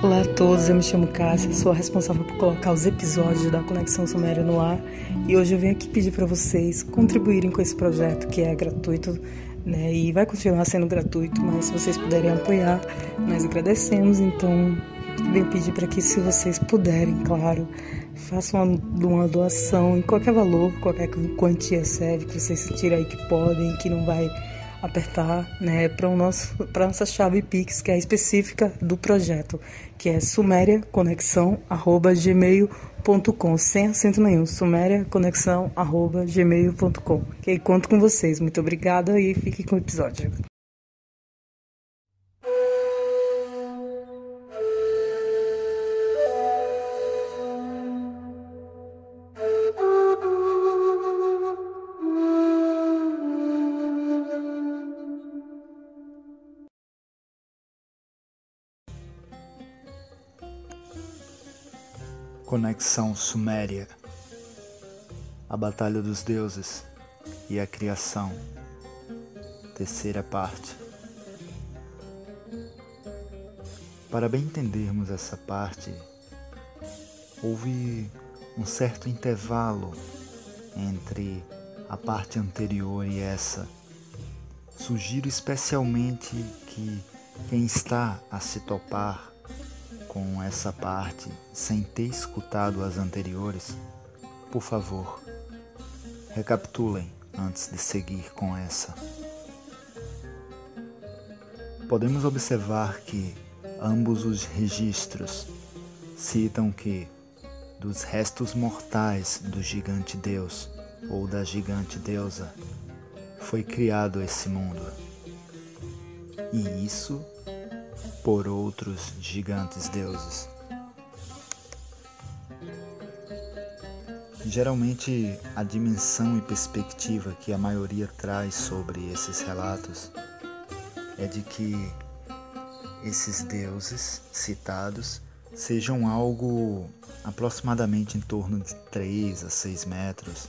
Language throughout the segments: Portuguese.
Olá a todos, eu me chamo Cássia, sou a responsável por colocar os episódios da Conexão Suméria no ar e hoje eu venho aqui pedir para vocês contribuírem com esse projeto que é gratuito né, e vai continuar sendo gratuito, mas se vocês puderem apoiar, nós agradecemos. Então, venho pedir para que, se vocês puderem, claro, façam uma, uma doação em qualquer valor, qualquer quantia serve, que vocês sentirem aí que podem, que não vai apertar né, para a nossa chave Pix, que é específica do projeto, que é sumeriaconexão.gmail.com, sem acento nenhum, sumeriaconexão.gmail.com. Ok? Conto com vocês. Muito obrigada e fiquem com o episódio. Conexão Suméria A Batalha dos Deuses e a Criação Terceira parte Para bem entendermos essa parte, houve um certo intervalo entre a parte anterior e essa. Sugiro especialmente que quem está a se topar com essa parte sem ter escutado as anteriores, por favor, recapitulem antes de seguir com essa. Podemos observar que ambos os registros citam que dos restos mortais do gigante Deus ou da gigante deusa foi criado esse mundo. E isso por outros gigantes deuses. Geralmente, a dimensão e perspectiva que a maioria traz sobre esses relatos é de que esses deuses citados sejam algo aproximadamente em torno de 3 a 6 metros,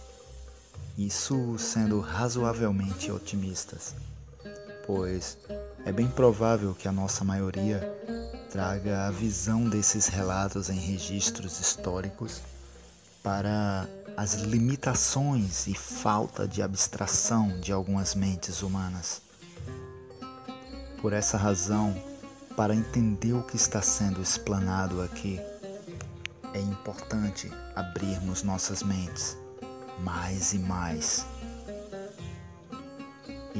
isso sendo razoavelmente otimistas, pois é bem provável que a nossa maioria traga a visão desses relatos em registros históricos para as limitações e falta de abstração de algumas mentes humanas. Por essa razão, para entender o que está sendo explanado aqui, é importante abrirmos nossas mentes mais e mais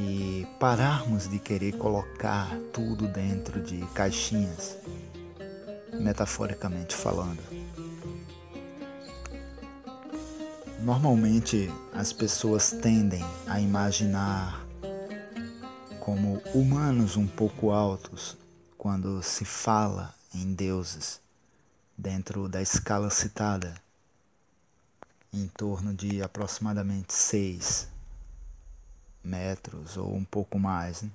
e pararmos de querer colocar tudo dentro de caixinhas, metaforicamente falando. Normalmente as pessoas tendem a imaginar como humanos um pouco altos quando se fala em deuses dentro da escala citada, em torno de aproximadamente seis metros ou um pouco mais. Né?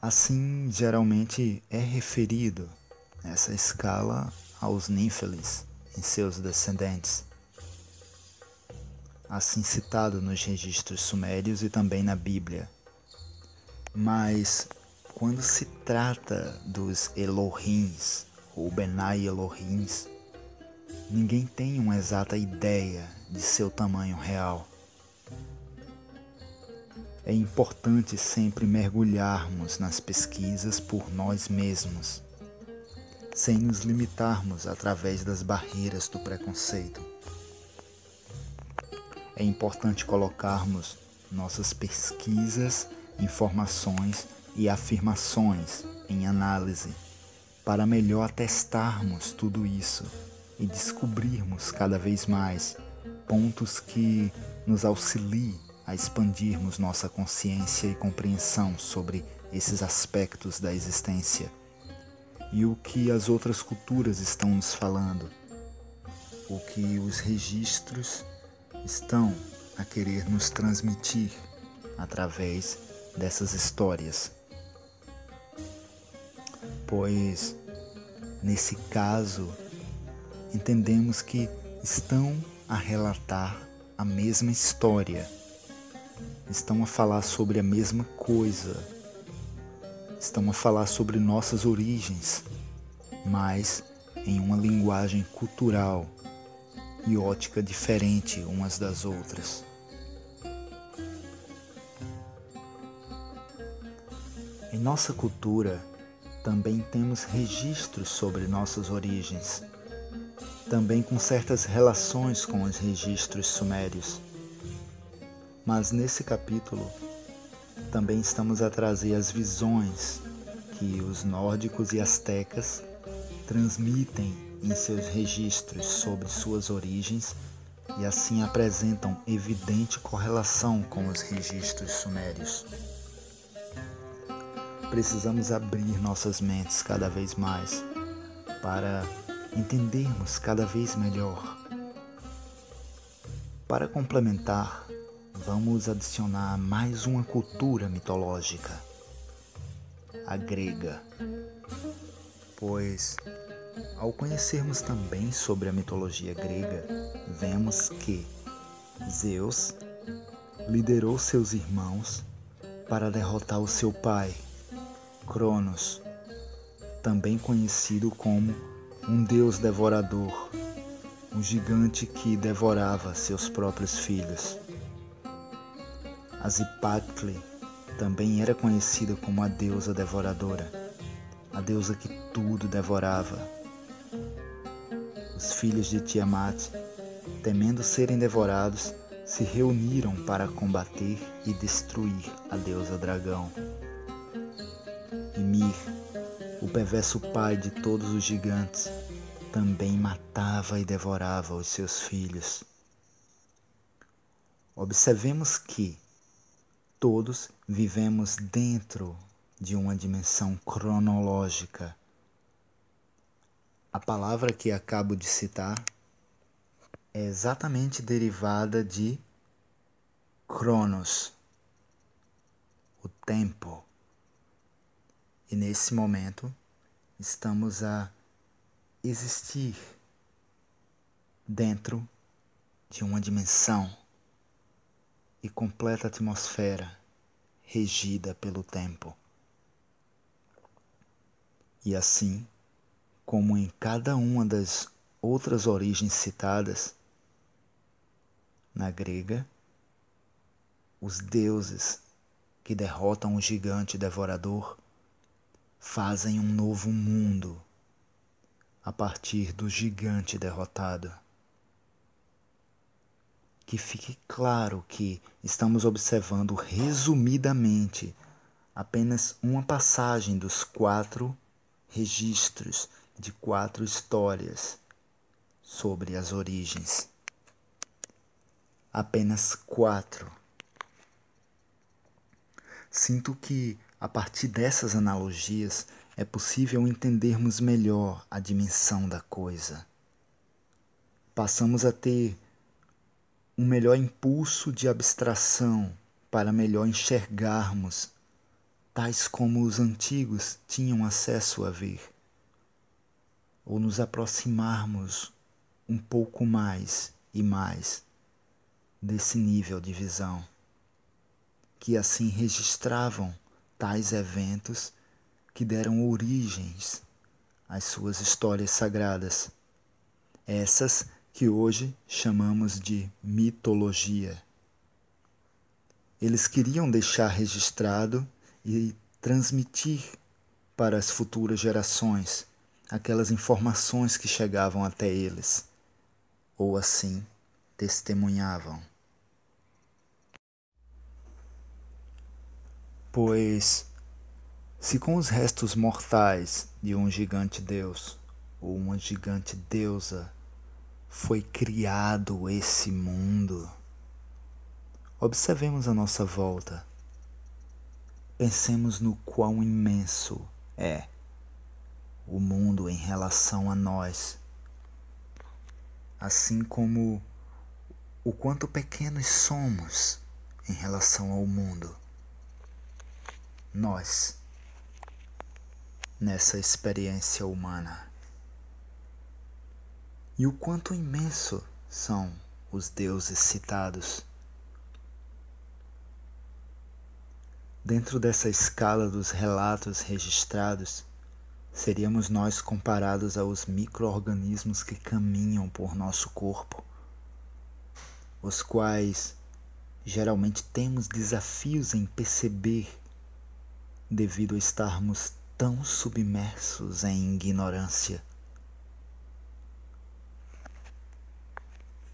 Assim, geralmente é referido essa escala aos Nífeles e seus descendentes, assim citado nos registros sumérios e também na Bíblia. Mas quando se trata dos Elohims ou Benai Elohims, ninguém tem uma exata ideia de seu tamanho real. É importante sempre mergulharmos nas pesquisas por nós mesmos, sem nos limitarmos através das barreiras do preconceito. É importante colocarmos nossas pesquisas, informações e afirmações em análise para melhor atestarmos tudo isso e descobrirmos cada vez mais pontos que nos auxiliem a expandirmos nossa consciência e compreensão sobre esses aspectos da existência e o que as outras culturas estão nos falando, o que os registros estão a querer nos transmitir através dessas histórias. Pois, nesse caso, entendemos que estão a relatar a mesma história estão a falar sobre a mesma coisa, estão a falar sobre nossas origens, mas em uma linguagem cultural e ótica diferente umas das outras. Em nossa cultura, também temos registros sobre nossas origens, também com certas relações com os registros sumérios. Mas nesse capítulo, também estamos a trazer as visões que os nórdicos e astecas transmitem em seus registros sobre suas origens e assim apresentam evidente correlação com os registros sumérios. Precisamos abrir nossas mentes cada vez mais para entendermos cada vez melhor. Para complementar, vamos adicionar mais uma cultura mitológica, a grega. Pois, ao conhecermos também sobre a mitologia grega, vemos que Zeus liderou seus irmãos para derrotar o seu pai, Cronos, também conhecido como um deus devorador, um gigante que devorava seus próprios filhos. Azipatli também era conhecida como a deusa devoradora, a deusa que tudo devorava. Os filhos de Tiamat, temendo serem devorados, se reuniram para combater e destruir a deusa dragão. Ymir, o perverso pai de todos os gigantes, também matava e devorava os seus filhos. Observemos que todos vivemos dentro de uma dimensão cronológica. A palavra que acabo de citar é exatamente derivada de Cronos, o tempo. E nesse momento estamos a existir dentro de uma dimensão e completa atmosfera regida pelo tempo. E assim, como em cada uma das outras origens citadas, na grega, os deuses que derrotam o gigante devorador fazem um novo mundo a partir do gigante derrotado que fique claro que estamos observando resumidamente apenas uma passagem dos quatro registros de quatro histórias sobre as origens. Apenas quatro. Sinto que, a partir dessas analogias, é possível entendermos melhor a dimensão da coisa. Passamos a ter um melhor impulso de abstração para melhor enxergarmos, tais como os antigos tinham acesso a ver, ou nos aproximarmos um pouco mais e mais desse nível de visão, que assim registravam tais eventos que deram origens às suas histórias sagradas, essas que hoje chamamos de mitologia. Eles queriam deixar registrado e transmitir para as futuras gerações aquelas informações que chegavam até eles, ou assim testemunhavam. Pois, se com os restos mortais de um gigante deus ou uma gigante deusa foi criado esse mundo. Observemos a nossa volta. Pensemos no quão imenso é o mundo em relação a nós, assim como o quanto pequenos somos em relação ao mundo. Nós, nessa experiência humana e o quanto imenso são os deuses citados. Dentro dessa escala dos relatos registrados, seríamos nós comparados aos micro-organismos que caminham por nosso corpo, os quais geralmente temos desafios em perceber devido a estarmos tão submersos em ignorância.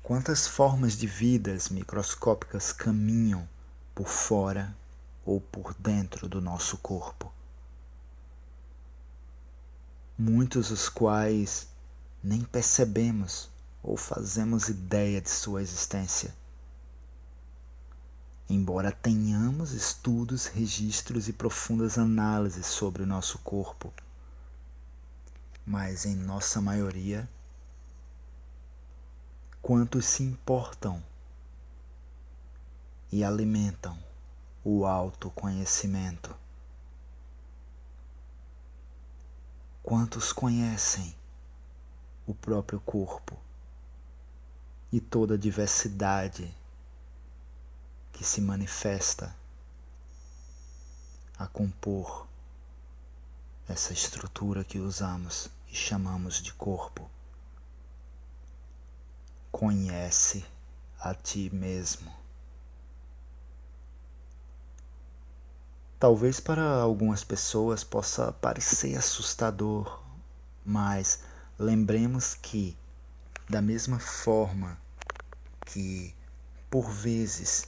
Quantas formas de vidas microscópicas caminham por fora ou por dentro do nosso corpo? Muitos os quais nem percebemos ou fazemos ideia de sua existência embora tenhamos estudos, registros e profundas análises sobre o nosso corpo, mas em nossa maioria, quantos se importam e alimentam o autoconhecimento? Quantos conhecem o próprio corpo e toda a diversidade que se manifesta a compor essa estrutura que usamos e chamamos de corpo. Conhece a ti mesmo. Talvez para algumas pessoas possa parecer assustador, mas lembremos que, da mesma forma que, por vezes,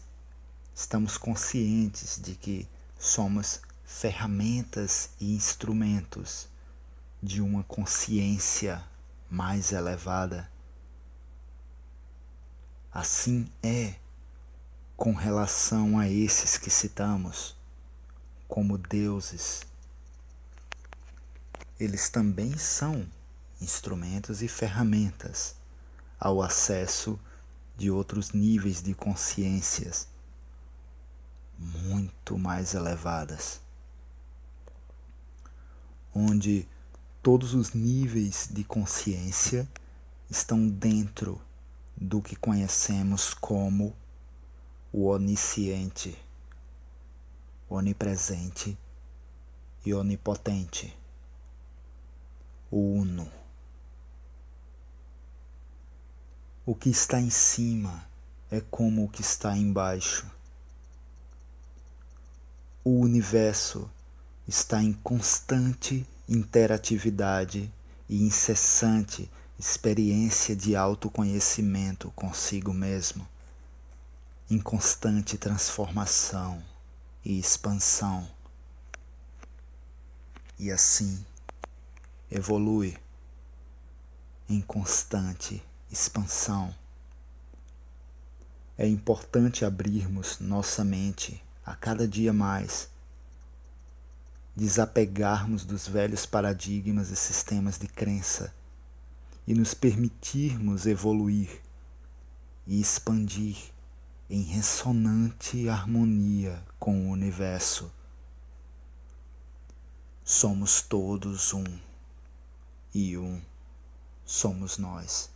estamos conscientes de que somos ferramentas e instrumentos de uma consciência mais elevada. Assim é com relação a esses que citamos como deuses. Eles também são instrumentos e ferramentas ao acesso de outros níveis de consciências muito mais elevadas, onde todos os níveis de consciência estão dentro do que conhecemos como o onisciente, onipresente e onipotente, o Uno. O que está em cima é como o que está embaixo o universo está em constante interatividade e incessante experiência de autoconhecimento consigo mesmo, em constante transformação e expansão. E assim evolui em constante expansão. É importante abrirmos nossa mente a cada dia mais, desapegarmos dos velhos paradigmas e sistemas de crença e nos permitirmos evoluir e expandir em ressonante harmonia com o universo. Somos todos um, e um somos nós.